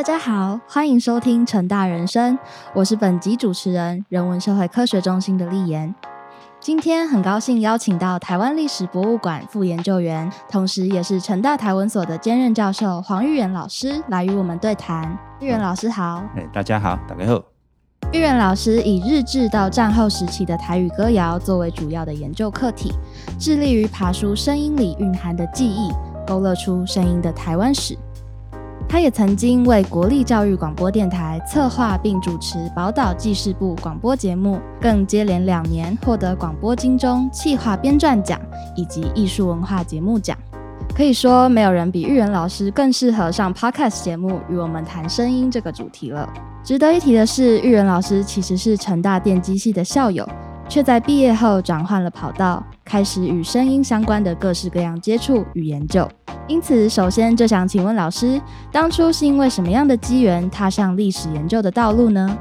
大家好，欢迎收听成大人生，我是本集主持人人文社会科学中心的立言。今天很高兴邀请到台湾历史博物馆副研究员，同时也是成大台文所的兼任教授黄玉元老师来与我们对谈。玉元老师好，哎，大家好，大家好。玉元老师以日治到战后时期的台语歌谣作为主要的研究课题，致力于爬出声音里蕴含的记忆，勾勒出声音的台湾史。他也曾经为国立教育广播电台策划并主持宝岛记事部广播节目，更接连两年获得广播金钟企划编撰奖以及艺术文化节目奖。可以说，没有人比玉元老师更适合上 Podcast 节目与我们谈声音这个主题了。值得一提的是，玉元老师其实是成大电机系的校友，却在毕业后转换了跑道，开始与声音相关的各式各样接触与研究。因此，首先就想请问老师，当初是因为什么样的机缘踏上历史研究的道路呢？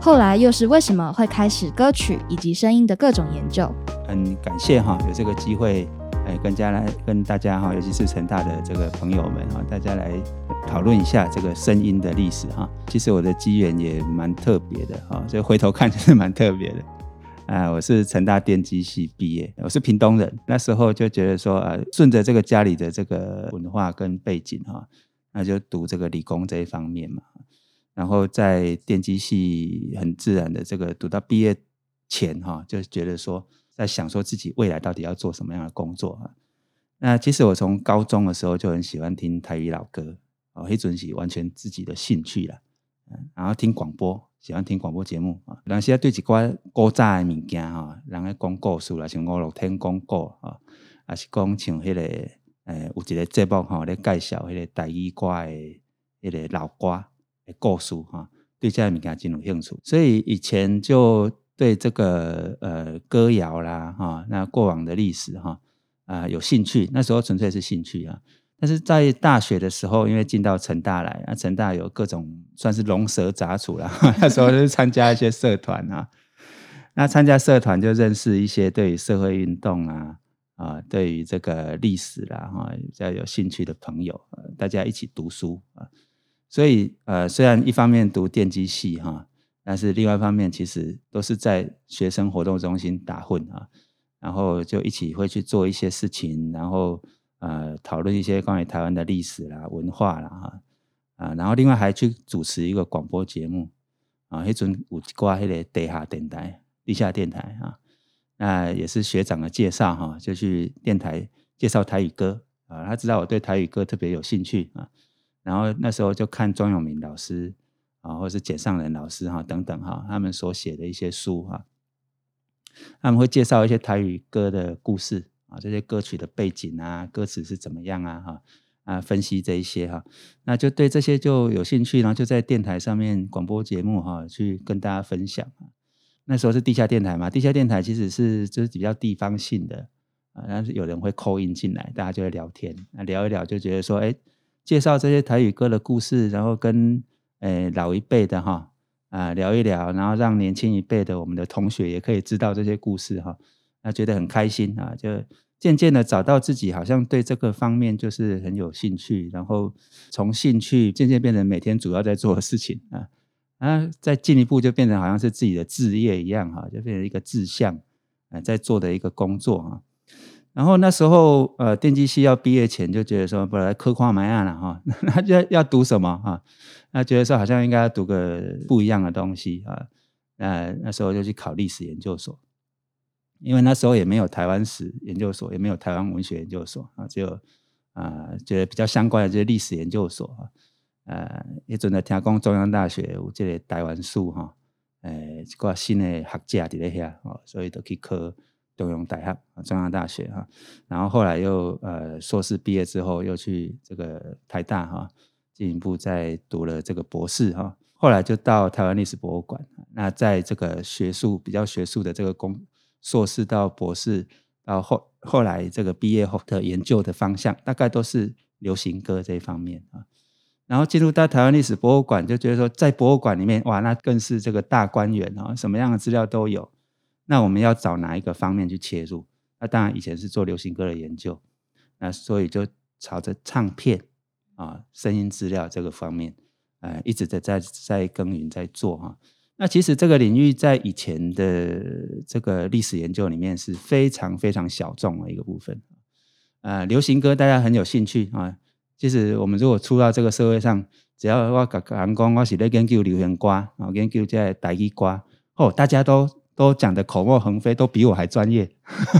后来又是为什么会开始歌曲以及声音的各种研究？很感谢哈，有这个机会，哎，跟家来跟大家哈，尤其是成大的这个朋友们哈，大家来讨论一下这个声音的历史哈。其实我的机缘也蛮特别的哈，所以回头看就是蛮特别的。啊，我是成大电机系毕业，我是屏东人。那时候就觉得说，呃，顺着这个家里的这个文化跟背景哈，那就读这个理工这一方面嘛。然后在电机系很自然的这个读到毕业前哈，就觉得说，在想说自己未来到底要做什么样的工作啊。那其实我从高中的时候就很喜欢听台语老歌，哦，黑准喜完全自己的兴趣了。然后听广播。喜欢听广播节目啊，人现在对一寡古早的物件哈，人咧讲故事啦，像五六天讲故啊，还是讲像迄个诶，有一个节目吼，咧介绍迄个台语歌的迄个老歌的故事哈，对这物件真有兴趣，所以以前就对这个呃歌谣啦哈，那过往的历史哈啊有兴趣，那时候纯粹是兴趣啊。但是在大学的时候，因为进到成大来，啊，成大有各种算是龙蛇杂处啦。那时候就是参加一些社团啊，那参加社团就认识一些对于社会运动啊，啊，对于这个历史啦，哈，比较有兴趣的朋友，大家一起读书啊。所以，呃，虽然一方面读电机系哈，但是另外一方面其实都是在学生活动中心打混啊，然后就一起会去做一些事情，然后。呃，讨论一些关于台湾的历史啦、文化啦，哈啊，然后另外还去主持一个广播节目啊，一种五瓜黑的地下电台、地下电台啊，那也是学长的介绍哈，就去电台介绍台语歌啊，他知道我对台语歌特别有兴趣啊，然后那时候就看庄永明老师啊，或者是简尚仁老师哈等等哈，他们所写的一些书哈，他们会介绍一些台语歌的故事。啊，这些歌曲的背景啊，歌词是怎么样啊？哈啊，分析这一些哈，那就对这些就有兴趣，然后就在电台上面广播节目哈，去跟大家分享那时候是地下电台嘛，地下电台其实是就是比较地方性的啊，但是有人会扣音进来，大家就会聊天，那聊一聊就觉得说，哎，介绍这些台语歌的故事，然后跟诶老一辈的哈啊聊一聊，然后让年轻一辈的我们的同学也可以知道这些故事哈。那觉得很开心啊，就渐渐的找到自己好像对这个方面就是很有兴趣，然后从兴趣渐渐变成每天主要在做的事情啊，啊，再进一步就变成好像是自己的志业一样哈，就变成一个志向啊，在做的一个工作啊。然后那时候呃，电机系要毕业前就觉得说，本来科跨蛮亚了哈，那就要读什么啊？那觉得说好像应该要读个不一样的东西啊，那那时候就去考历史研究所。因为那时候也没有台湾史研究所，也没有台湾文学研究所啊，只有啊，觉得比较相关的就是历史研究所啊，呃，也准在听讲中央大学有这个台湾史哈，诶，一个新的学者伫咧遐哦，所以就去考中央大学啊，中央大学哈，然后后来又呃硕士毕业之后又去这个台大哈，进一步再读了这个博士哈，后来就到台湾历史博物馆，那在这个学术比较学术的这个工。硕士到博士，到后后来这个毕业后的研究的方向，大概都是流行歌这一方面啊。然后进入到台湾历史博物馆，就觉得说，在博物馆里面，哇，那更是这个大观园啊，什么样的资料都有。那我们要找哪一个方面去切入？那当然以前是做流行歌的研究，那所以就朝着唱片啊、声音资料这个方面呃，一直在在在耕耘在做哈。那其实这个领域在以前的这个历史研究里面是非常非常小众的一个部分。呃，流行歌大家很有兴趣啊。其实我们如果出到这个社会上，只要我讲讲讲我是在研究流行歌啊，研究在台语歌，哦，大家都都讲的口沫横飞，都比我还专业。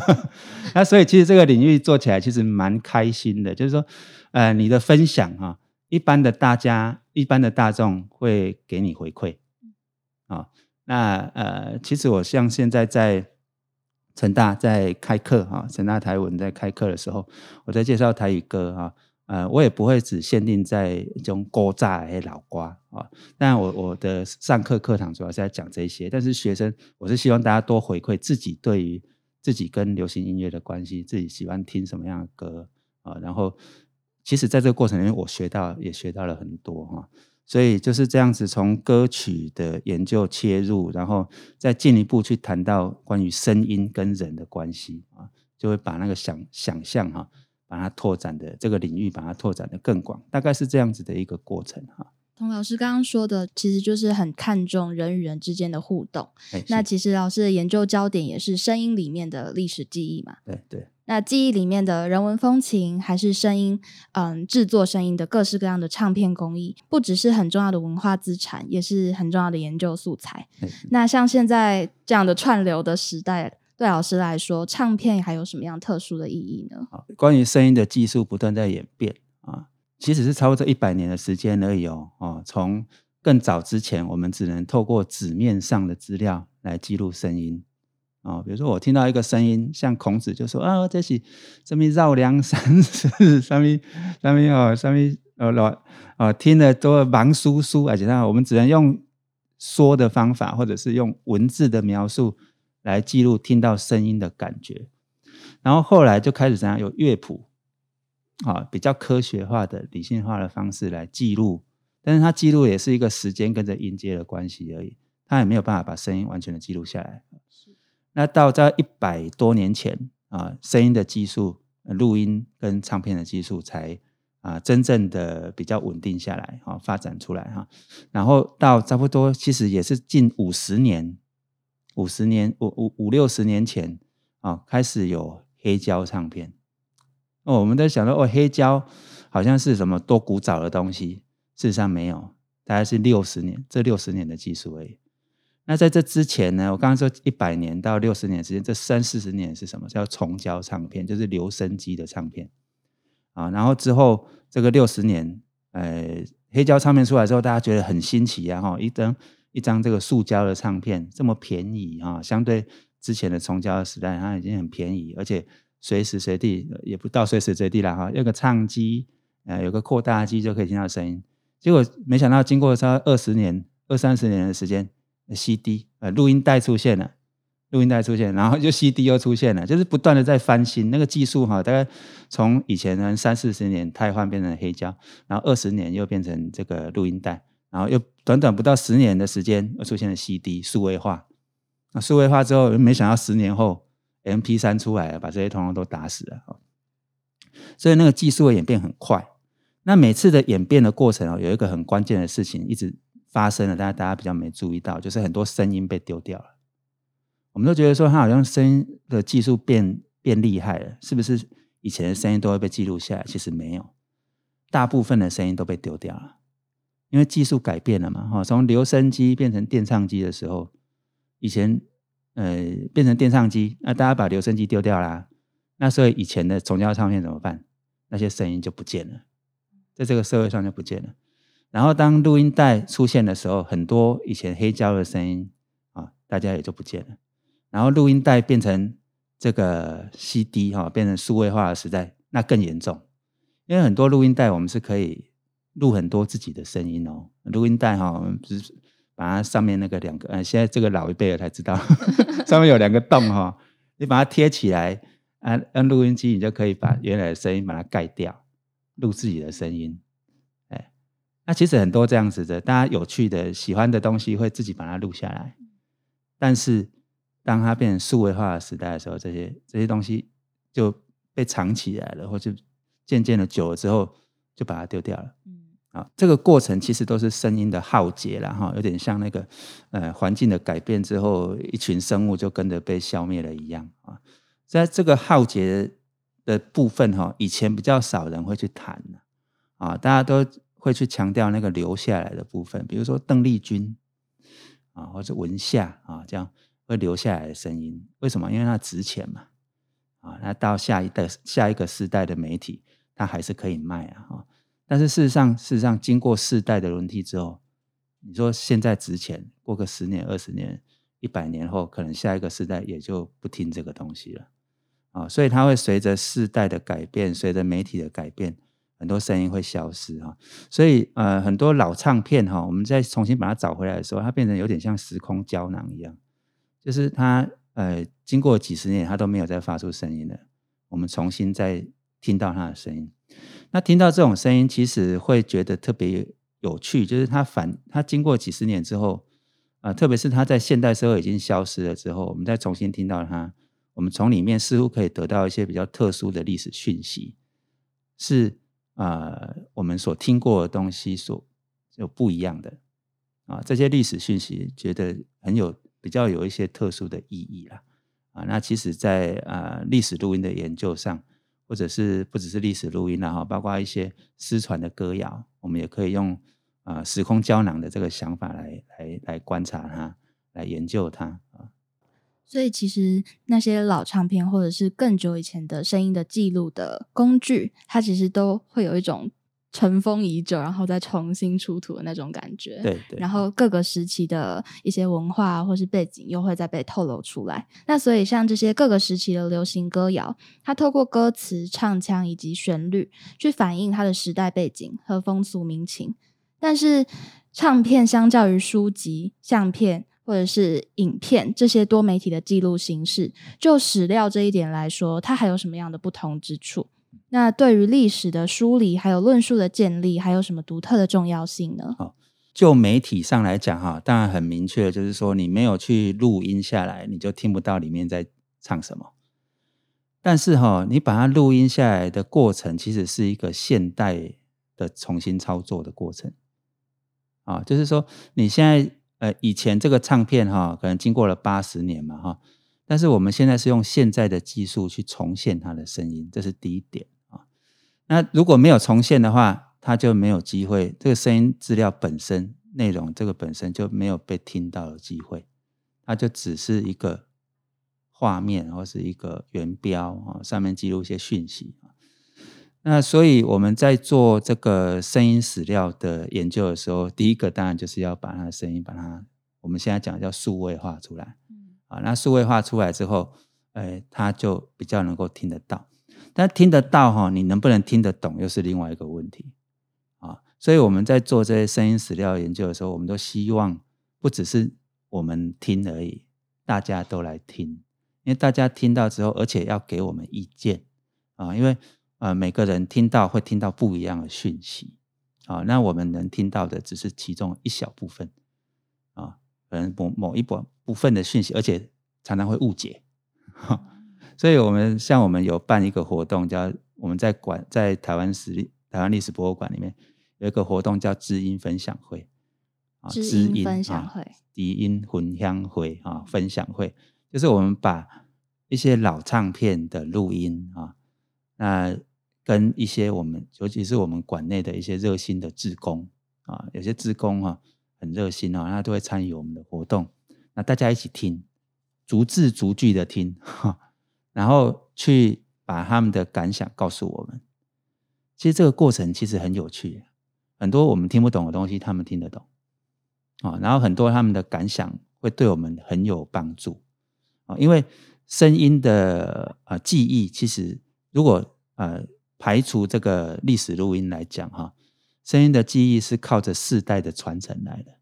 那所以其实这个领域做起来其实蛮开心的，就是说，呃，你的分享哈，一般的大家、一般的大众会给你回馈。啊，那呃，其实我像现在在成大在开课哈，成大台文在开课的时候，我在介绍台语歌哈，呃，我也不会只限定在这种歌炸诶老瓜啊，但我我的上课课堂主要是在讲这些，但是学生我是希望大家多回馈自己对于自己跟流行音乐的关系，自己喜欢听什么样的歌啊，然后其实在这个过程里面，我学到也学到了很多哈。所以就是这样子，从歌曲的研究切入，然后再进一步去谈到关于声音跟人的关系啊，就会把那个想想象哈，把它拓展的这个领域，把它拓展的更广，大概是这样子的一个过程哈。童老师刚刚说的，其实就是很看重人与人之间的互动。那其实老师的研究焦点也是声音里面的历史记忆嘛？对对。那记忆里面的人文风情，还是声音，嗯，制作声音的各式各样的唱片工艺，不只是很重要的文化资产，也是很重要的研究素材。那像现在这样的串流的时代，对老师来说，唱片还有什么样特殊的意义呢？关于声音的技术不断在演变啊，其实是超过这一百年的时间而已哦。哦，从更早之前，我们只能透过纸面上的资料来记录声音。哦，比如说我听到一个声音，像孔子就说啊，这是什么绕梁三世，什么什么哦，什么呃老哦，听的都忙叔叔，而且呢，我们只能用说的方法，或者是用文字的描述来记录听到声音的感觉。然后后来就开始怎样有乐谱啊，比较科学化的、理性化的方式来记录，但是它记录也是一个时间跟着音阶的关系而已，它也没有办法把声音完全的记录下来。那到在一百多年前啊，声音的技术、录音跟唱片的技术才啊真正的比较稳定下来啊，发展出来哈。然后到差不多其实也是近五十年、五十年、五五五六十年前啊，开始有黑胶唱片。哦，我们在想到哦，黑胶好像是什么多古早的东西，事实上没有，大概是六十年，这六十年的技术而已。那在这之前呢？我刚刚说一百年到六十年时间，这三四十年是什么？叫重胶唱片，就是留声机的唱片啊。然后之后这个六十年，呃，黑胶唱片出来之后，大家觉得很新奇啊！哈，一张一张这个塑胶的唱片这么便宜啊，相对之前的重胶的时代，它已经很便宜，而且随时随地也不到随时随地了哈，有个唱机，呃，有个扩大机就可以听到声音。结果没想到，经过差二十年、二三十年的时间。CD 呃，录音带出现了，录音带出现，然后就 CD 又出现了，就是不断的在翻新那个技术哈，大概从以前呢三四十年汰换变成黑胶，然后二十年又变成这个录音带，然后又短短不到十年的时间又出现了 CD 数位化，那数位化之后，没想到十年后 MP 三出来了，把这些通通都打死了，所以那个技术的演变很快，那每次的演变的过程哦，有一个很关键的事情一直。发生了，但是大家比较没注意到，就是很多声音被丢掉了。我们都觉得说，它好像声音的技术变变厉害了，是不是？以前的声音都会被记录下来，其实没有，大部分的声音都被丢掉了，因为技术改变了嘛。哈，从留声机变成电唱机的时候，以前呃变成电唱机，那大家把留声机丢掉啦，那所以以前的重胶唱片怎么办？那些声音就不见了，在这个社会上就不见了。然后当录音带出现的时候，很多以前黑胶的声音啊，大家也就不见了。然后录音带变成这个 CD 哈，变成数位化的时代，那更严重。因为很多录音带我们是可以录很多自己的声音哦。录音带哈，我们只是把它上面那个两个，呃，现在这个老一辈的才知道，上面有两个洞哈，你把它贴起来，按按录音机，你就可以把原来的声音把它盖掉，录自己的声音。那其实很多这样子的，大家有趣的、喜欢的东西，会自己把它录下来。但是，当它变成数位化的时代的时候，这些这些东西就被藏起来了，或者渐渐的久了之后，就把它丢掉了。嗯，啊，这个过程其实都是声音的浩劫了哈，有点像那个呃环境的改变之后，一群生物就跟着被消灭了一样啊。在这个浩劫的部分哈，以前比较少人会去谈啊，大家都会去强调那个留下来的部分，比如说邓丽君啊，或者文夏啊，这样会留下来的声音，为什么？因为它值钱嘛啊，那到下一代下一个时代的媒体，它还是可以卖啊。但是事实上，事实上，经过世代的轮替之后，你说现在值钱，过个十年、二十年、一百年后，可能下一个时代也就不听这个东西了啊。所以它会随着世代的改变，随着媒体的改变，很多声音会消失啊。所以呃，很多老唱片哈，我们再重新把它找回来的时候，它变成有点像时空胶囊一样，就是它呃，经过几十年，它都没有再发出声音了，我们重新再听到它的声音。那听到这种声音，其实会觉得特别有趣，就是它反它经过几十年之后，啊，特别是它在现代社会已经消失了之后，我们再重新听到它，我们从里面似乎可以得到一些比较特殊的历史讯息，是啊，我们所听过的东西所有不一样的啊，这些历史讯息觉得很有比较有一些特殊的意义啦，啊，那其实，在啊历史录音的研究上。或者是不只是历史录音啦哈，包括一些失传的歌谣，我们也可以用啊时空胶囊的这个想法来来来观察它，来研究它啊。所以其实那些老唱片或者是更久以前的声音的记录的工具，它其实都会有一种。尘封已久，然后再重新出土的那种感觉。对对。然后各个时期的一些文化或是背景，又会再被透露出来。那所以像这些各个时期的流行歌谣，它透过歌词、唱腔以及旋律，去反映它的时代背景和风俗民情。但是唱片相较于书籍、相片或者是影片这些多媒体的记录形式，就史料这一点来说，它还有什么样的不同之处？那对于历史的梳理，还有论述的建立，还有什么独特的重要性呢？好，就媒体上来讲，哈，当然很明确，就是说你没有去录音下来，你就听不到里面在唱什么。但是哈，你把它录音下来的过程，其实是一个现代的重新操作的过程。啊，就是说你现在呃，以前这个唱片哈，可能经过了八十年嘛，哈，但是我们现在是用现在的技术去重现它的声音，这是第一点啊。那如果没有重现的话，他就没有机会。这个声音资料本身内容，这个本身就没有被听到的机会，它就只是一个画面或是一个原标啊，上面记录一些讯息那所以我们在做这个声音史料的研究的时候，第一个当然就是要把它的声音把它，我们现在讲叫数位化出来。啊，那数位化出来之后，哎，它就比较能够听得到。但听得到哈，你能不能听得懂又是另外一个问题啊。所以我们在做这些声音史料研究的时候，我们都希望不只是我们听而已，大家都来听，因为大家听到之后，而且要给我们意见啊。因为呃，每个人听到会听到不一样的讯息啊，那我们能听到的只是其中一小部分啊，可能某某一部部分的讯息，而且常常会误解。所以，我们像我们有办一个活动，叫我们在馆在台湾史台湾历史博物馆里面有一个活动，叫知音分享会啊，知音分享会，笛音混香会啊，分享会就是我们把一些老唱片的录音啊，那跟一些我们尤其是我们馆内的一些热心的志工啊，有些志工哈很热心啊，那都会参与我们的活动，那大家一起听，逐字逐句的听哈。然后去把他们的感想告诉我们。其实这个过程其实很有趣，很多我们听不懂的东西，他们听得懂啊。然后很多他们的感想会对我们很有帮助啊。因为声音的呃记忆，其实如果呃排除这个历史录音来讲哈，声音的记忆是靠着世代的传承来的。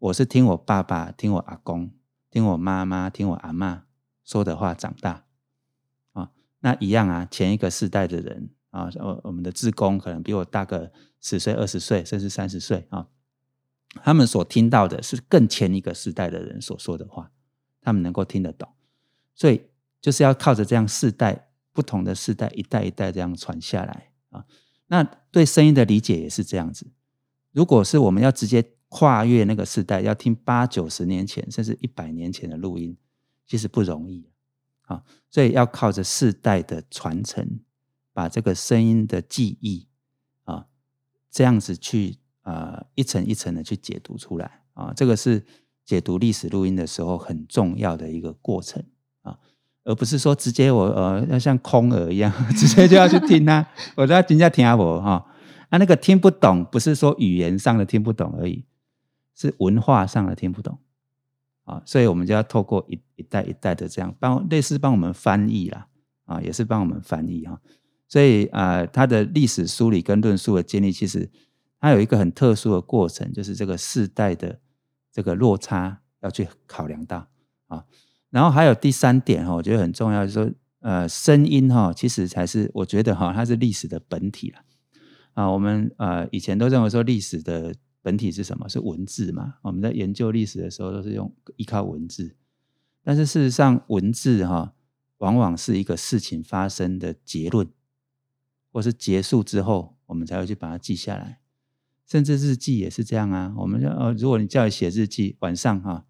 我是听我爸爸、听我阿公、听我妈妈、听我阿妈说的话长大。啊那一样啊，前一个世代的人啊，我我们的志工可能比我大个十岁、二十岁，甚至三十岁啊，他们所听到的是更前一个世代的人所说的话，他们能够听得懂，所以就是要靠着这样世代不同的世代一代一代这样传下来啊。那对声音的理解也是这样子如果是我们要直接跨越那个时代，要听八九十年前甚至一百年前的录音，其实不容易啊。所以要靠着世代的传承，把这个声音的记忆啊，这样子去啊一层一层的去解读出来啊。这个是解读历史录音的时候很重要的一个过程，而不是说直接我呃要像空耳一样，直接就要去听它，我都要人家听下我哈。啊，那个听不懂，不是说语言上的听不懂而已，是文化上的听不懂啊，所以我们就要透过一一代一代的这样帮，类似帮我们翻译啦，啊，也是帮我们翻译哈。所以啊，它的历史梳理跟论述的建立，其实它有一个很特殊的过程，就是这个世代的这个落差要去考量到啊。然后还有第三点哈，我觉得很重要，就是说呃，声音哈，其实才是我觉得哈，它是历史的本体了。啊，我们呃以前都认为说历史的本体是什么？是文字嘛？我们在研究历史的时候都是用依靠文字，但是事实上文字哈，往往是一个事情发生的结论，或是结束之后，我们才会去把它记下来。甚至日记也是这样啊。我们呃，如果你叫你写日记，晚上哈，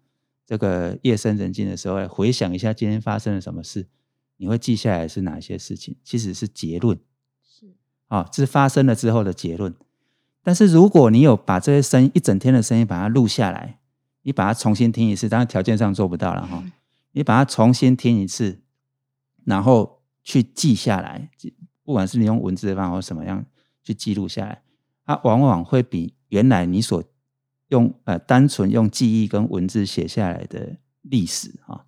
这个夜深人静的时候，回想一下今天发生了什么事，你会记下来是哪些事情？其实是结论。是啊，是发生了之后的结论。但是如果你有把这些声音一整天的声音把它录下来，你把它重新听一次，当然条件上做不到了哈。你把它重新听一次，然后去记下来，不管是你用文字的方法或什么样去记录下来，它往往会比原来你所用呃单纯用记忆跟文字写下来的历史啊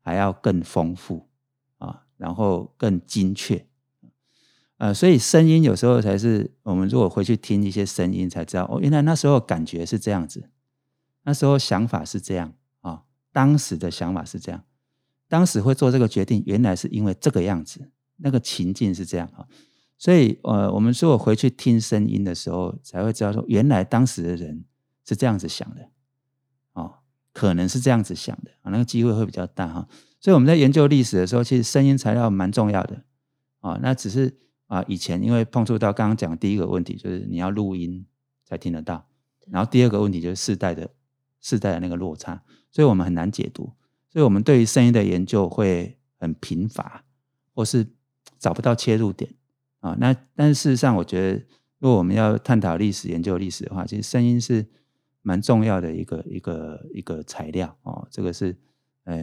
还要更丰富啊，然后更精确。呃，所以声音有时候才是我们如果回去听一些声音，才知道哦，原来那时候感觉是这样子，那时候想法是这样啊，当时的想法是这样，当时会做这个决定，原来是因为这个样子，那个情境是这样啊。所以呃，我们如果回去听声音的时候，才会知道说，原来当时的人是这样子想的，哦，可能是这样子想的啊，那个机会会比较大哈。所以我们在研究历史的时候，其实声音材料蛮重要的啊，那只是。啊，以前因为碰触到刚刚讲第一个问题，就是你要录音才听得到，然后第二个问题就是世代的世代的那个落差，所以我们很难解读，所以我们对于声音的研究会很贫乏，或是找不到切入点啊。那但是事实上，我觉得如果我们要探讨历史、研究历史的话，其实声音是蛮重要的一个一个一个材料哦。这个是呃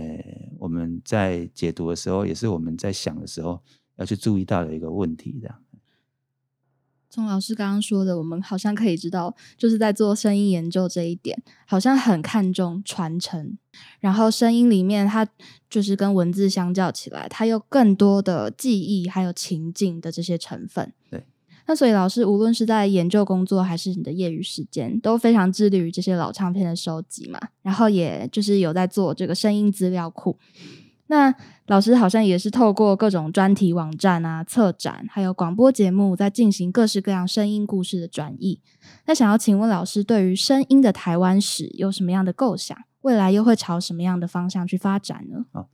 我们在解读的时候，也是我们在想的时候。要去注意到的一个问题，这样。从老师刚刚说的，我们好像可以知道，就是在做声音研究这一点，好像很看重传承。然后声音里面，它就是跟文字相较起来，它有更多的记忆还有情境的这些成分。对。那所以老师无论是在研究工作还是你的业余时间，都非常致力于这些老唱片的收集嘛。然后也就是有在做这个声音资料库。那老师好像也是透过各种专题网站啊、策展，还有广播节目，在进行各式各样声音故事的转译。那想要请问老师，对于声音的台湾史有什么样的构想？未来又会朝什么样的方向去发展呢？哦，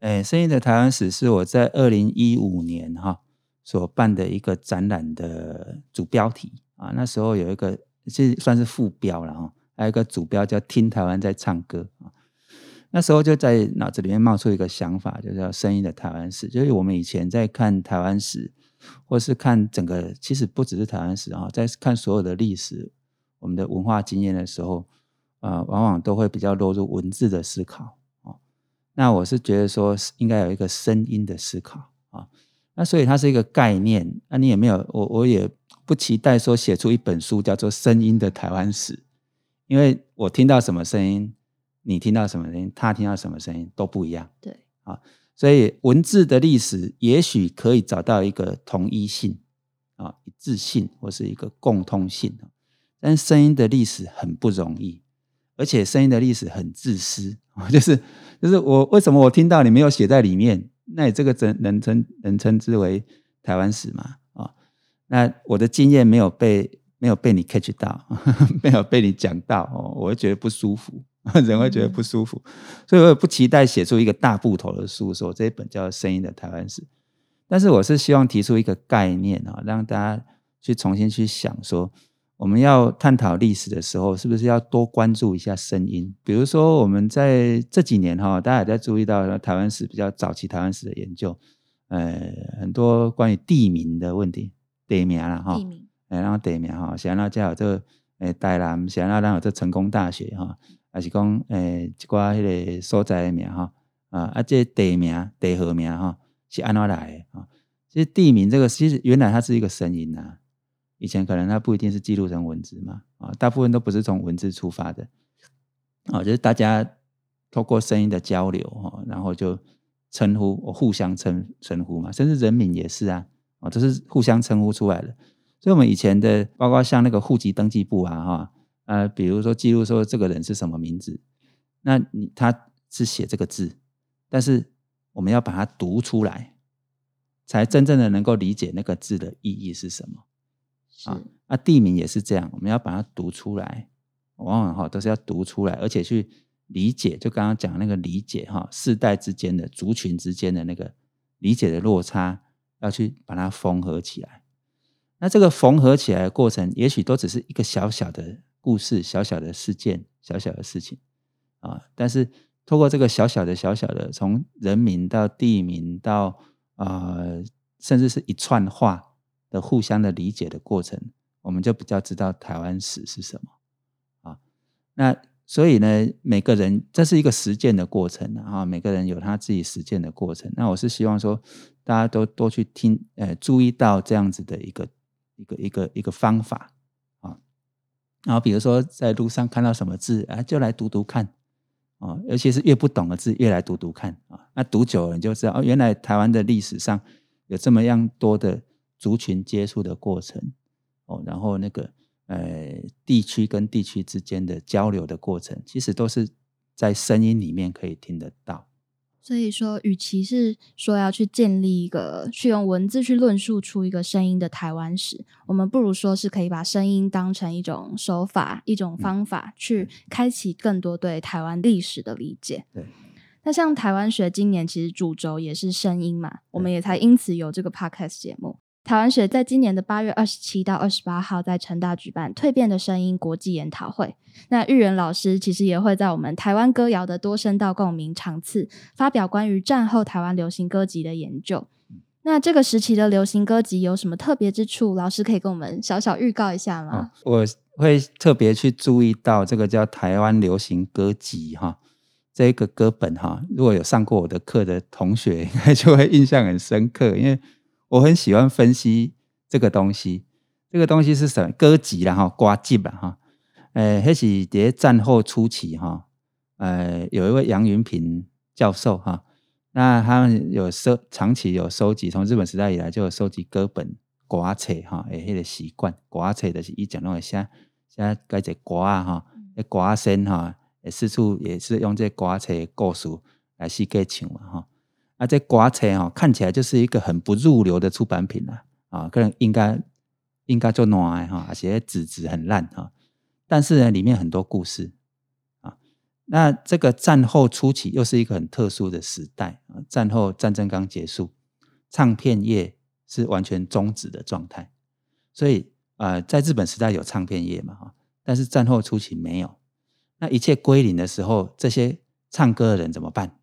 诶，声音的台湾史是我在二零一五年哈所办的一个展览的主标题啊。那时候有一个是算是副标了哈，还有一个主标叫“听台湾在唱歌”啊。那时候就在脑子里面冒出一个想法，就叫“声音的台湾史”。就是我们以前在看台湾史，或是看整个，其实不只是台湾史啊，在看所有的历史、我们的文化经验的时候，啊，往往都会比较落入文字的思考啊。那我是觉得说，应该有一个声音的思考啊。那所以它是一个概念。那你也没有，我我也不期待说写出一本书叫做《声音的台湾史》，因为我听到什么声音。你听到什么声音，他听到什么声音都不一样。对，啊，所以文字的历史也许可以找到一个统一性啊、一致性或是一个共通性但声音的历史很不容易，而且声音的历史很自私啊，就是就是我为什么我听到你没有写在里面，那你这个真能称能称之为台湾史吗？啊，那我的经验没有被没有被你 catch 到，没有被你讲到哦，我会觉得不舒服。人会觉得不舒服，所以我也不期待写出一个大部头的书，说这一本叫《声音的台湾史》。但是我是希望提出一个概念啊，让大家去重新去想说，我们要探讨历史的时候，是不是要多关注一下声音？比如说，我们在这几年哈，大家也在注意到台湾史比较早期台湾史的研究，呃，很多关于地名的问题，地名了哈，地名，哎，然后地名哈，想要叫这诶台南，想要让有这成功大学哈，还是讲诶一寡迄个所在的名哈，啊啊，这地名、地号名哈，是安怎来的啊？其实地名这个，其实原来它是一个声音呐。以前可能它不一定是记录成文字嘛，啊，大部分都不是从文字出发的，啊，就是大家透过声音的交流哈，然后就称呼，互相称称呼嘛，甚至人名也是啊，啊，都是互相称呼出来的。所以，我们以前的，包括像那个户籍登记簿啊，哈，呃，比如说记录说这个人是什么名字，那你他是写这个字，但是我们要把它读出来，才真正的能够理解那个字的意义是什么。啊，那地名也是这样，我们要把它读出来，往往哈都是要读出来，而且去理解，就刚刚讲那个理解哈，世代之间的族群之间的那个理解的落差，要去把它缝合起来。那这个缝合起来的过程，也许都只是一个小小的故事、小小的事件、小小的事情啊，但是透过这个小小的、小小的，从人名到地名到啊，甚至是一串话。的互相的理解的过程，我们就比较知道台湾史是什么啊。那所以呢，每个人这是一个实践的过程啊。每个人有他自己实践的过程。那我是希望说，大家都多去听，呃，注意到这样子的一个一个一个一个方法啊。然后比如说在路上看到什么字啊，就来读读看啊。尤其是越不懂的字，越来读读看啊。那读久了你就知道，哦，原来台湾的历史上有这么样多的。族群接触的过程，哦，然后那个呃地区跟地区之间的交流的过程，其实都是在声音里面可以听得到。所以说，与其是说要去建立一个去用文字去论述出一个声音的台湾史，我们不如说是可以把声音当成一种手法、一种方法，去开启更多对台湾历史的理解。对。那像台湾学今年其实主轴也是声音嘛，我们也才因此有这个 podcast 节目。台湾学在今年的八月二十七到二十八号在成大举办《蜕变的声音》国际研讨会。那玉元老师其实也会在我们台湾歌谣的多声道共鸣场次发表关于战后台湾流行歌集的研究。那这个时期的流行歌集有什么特别之处？老师可以跟我们小小预告一下吗？我会特别去注意到这个叫台湾流行歌集哈，这个歌本哈，如果有上过我的课的同学，应该就会印象很深刻，因为。我很喜欢分析这个东西，这个东西是什么？歌集啦哈，瓜集啦哈，诶，那是在战后初期哈，呃，有一位杨云平教授哈，那他们有收长期有收集，从日本时代以来就有收集歌本瓜册哈，诶，迄个习惯，瓜册的是伊讲那个写写改只瓜哈，诶瓜声哈，四处也是用这瓜册故事来写歌唱嘛哈。啊，这刮册哦，看起来就是一个很不入流的出版品了啊，可能应该应该做暖哈，而且纸质很烂哈。但是呢，里面很多故事啊。那这个战后初期又是一个很特殊的时代啊，战后战争刚结束，唱片业是完全终止的状态，所以啊，在日本时代有唱片业嘛哈，但是战后初期没有。那一切归零的时候，这些唱歌的人怎么办？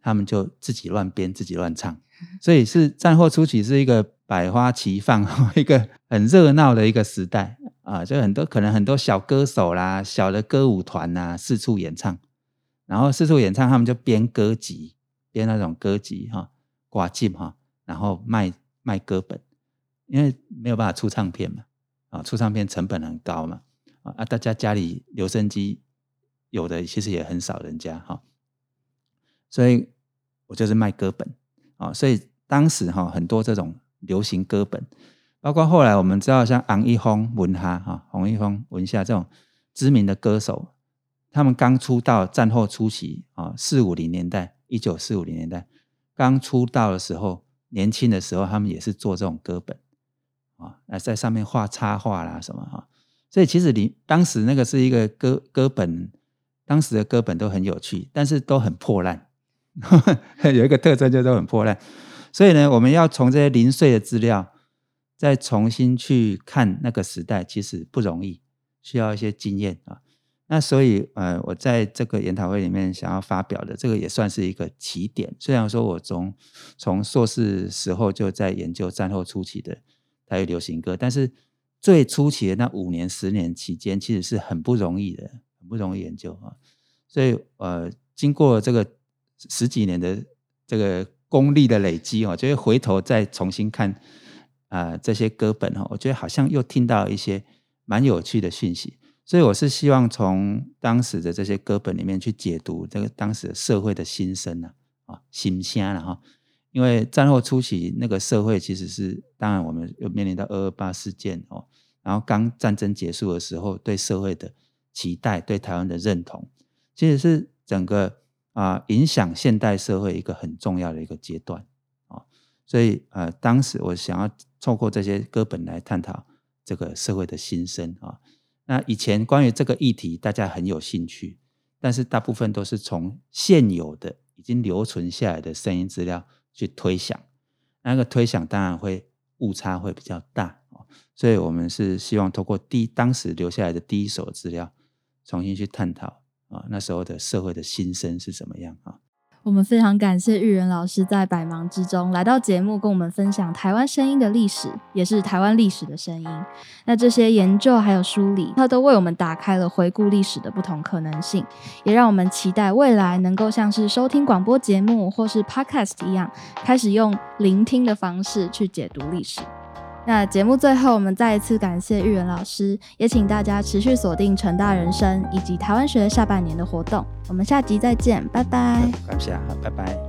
他们就自己乱编，自己乱唱，所以是战后初期是一个百花齐放，一个很热闹的一个时代。啊，就很多可能很多小歌手啦、小的歌舞团呐四处演唱，然后四处演唱，他们就编歌集，编那种歌集哈，挂进哈，然后卖卖歌本，因为没有办法出唱片嘛，啊，出唱片成本很高嘛，啊，大家家里留声机有的其实也很少人家哈。所以，我就是卖歌本啊，所以当时哈很多这种流行歌本，包括后来我们知道像昂一峰、文哈哈、洪一峰、文夏这种知名的歌手，他们刚出道，战后初期啊，四五零年代，一九四五零年代刚出道的时候，年轻的时候，他们也是做这种歌本啊，来在上面画插画啦什么哈，所以其实你当时那个是一个歌歌本，当时的歌本都很有趣，但是都很破烂。有一个特征就是很破烂，所以呢，我们要从这些零碎的资料再重新去看那个时代，其实不容易，需要一些经验啊。那所以，呃，我在这个研讨会里面想要发表的，这个也算是一个起点。虽然说我从从硕士时候就在研究战后初期的台语流行歌，但是最初期的那五年、十年期间，其实是很不容易的，很不容易研究啊。所以，呃，经过这个十几年的这个功力的累积哦，就会回头再重新看啊这些歌本哦，我觉得好像又听到一些蛮有趣的讯息。所以我是希望从当时的这些歌本里面去解读这个当时社会的心声呢，啊，心声了哈。因为战后初期那个社会其实是，当然我们又面临到二二八事件哦，然后刚战争结束的时候，对社会的期待，对台湾的认同，其实是整个啊影响现代社会一个很重要的一个阶段啊。所以呃，当时我想要透过这些歌本来探讨这个社会的心声啊。那以前关于这个议题，大家很有兴趣，但是大部分都是从现有的已经留存下来的声音资料去推想，那个推想当然会误差会比较大所以我们是希望通过第当时留下来的第一手资料，重新去探讨啊那时候的社会的心声是怎么样啊。我们非常感谢玉仁老师在百忙之中来到节目，跟我们分享台湾声音的历史，也是台湾历史的声音。那这些研究还有梳理，他都为我们打开了回顾历史的不同可能性，也让我们期待未来能够像是收听广播节目或是 podcast 一样，开始用聆听的方式去解读历史。那节目最后，我们再一次感谢玉元老师，也请大家持续锁定成大人生以及台湾学下半年的活动。我们下集再见，拜拜。感谢，好，拜拜。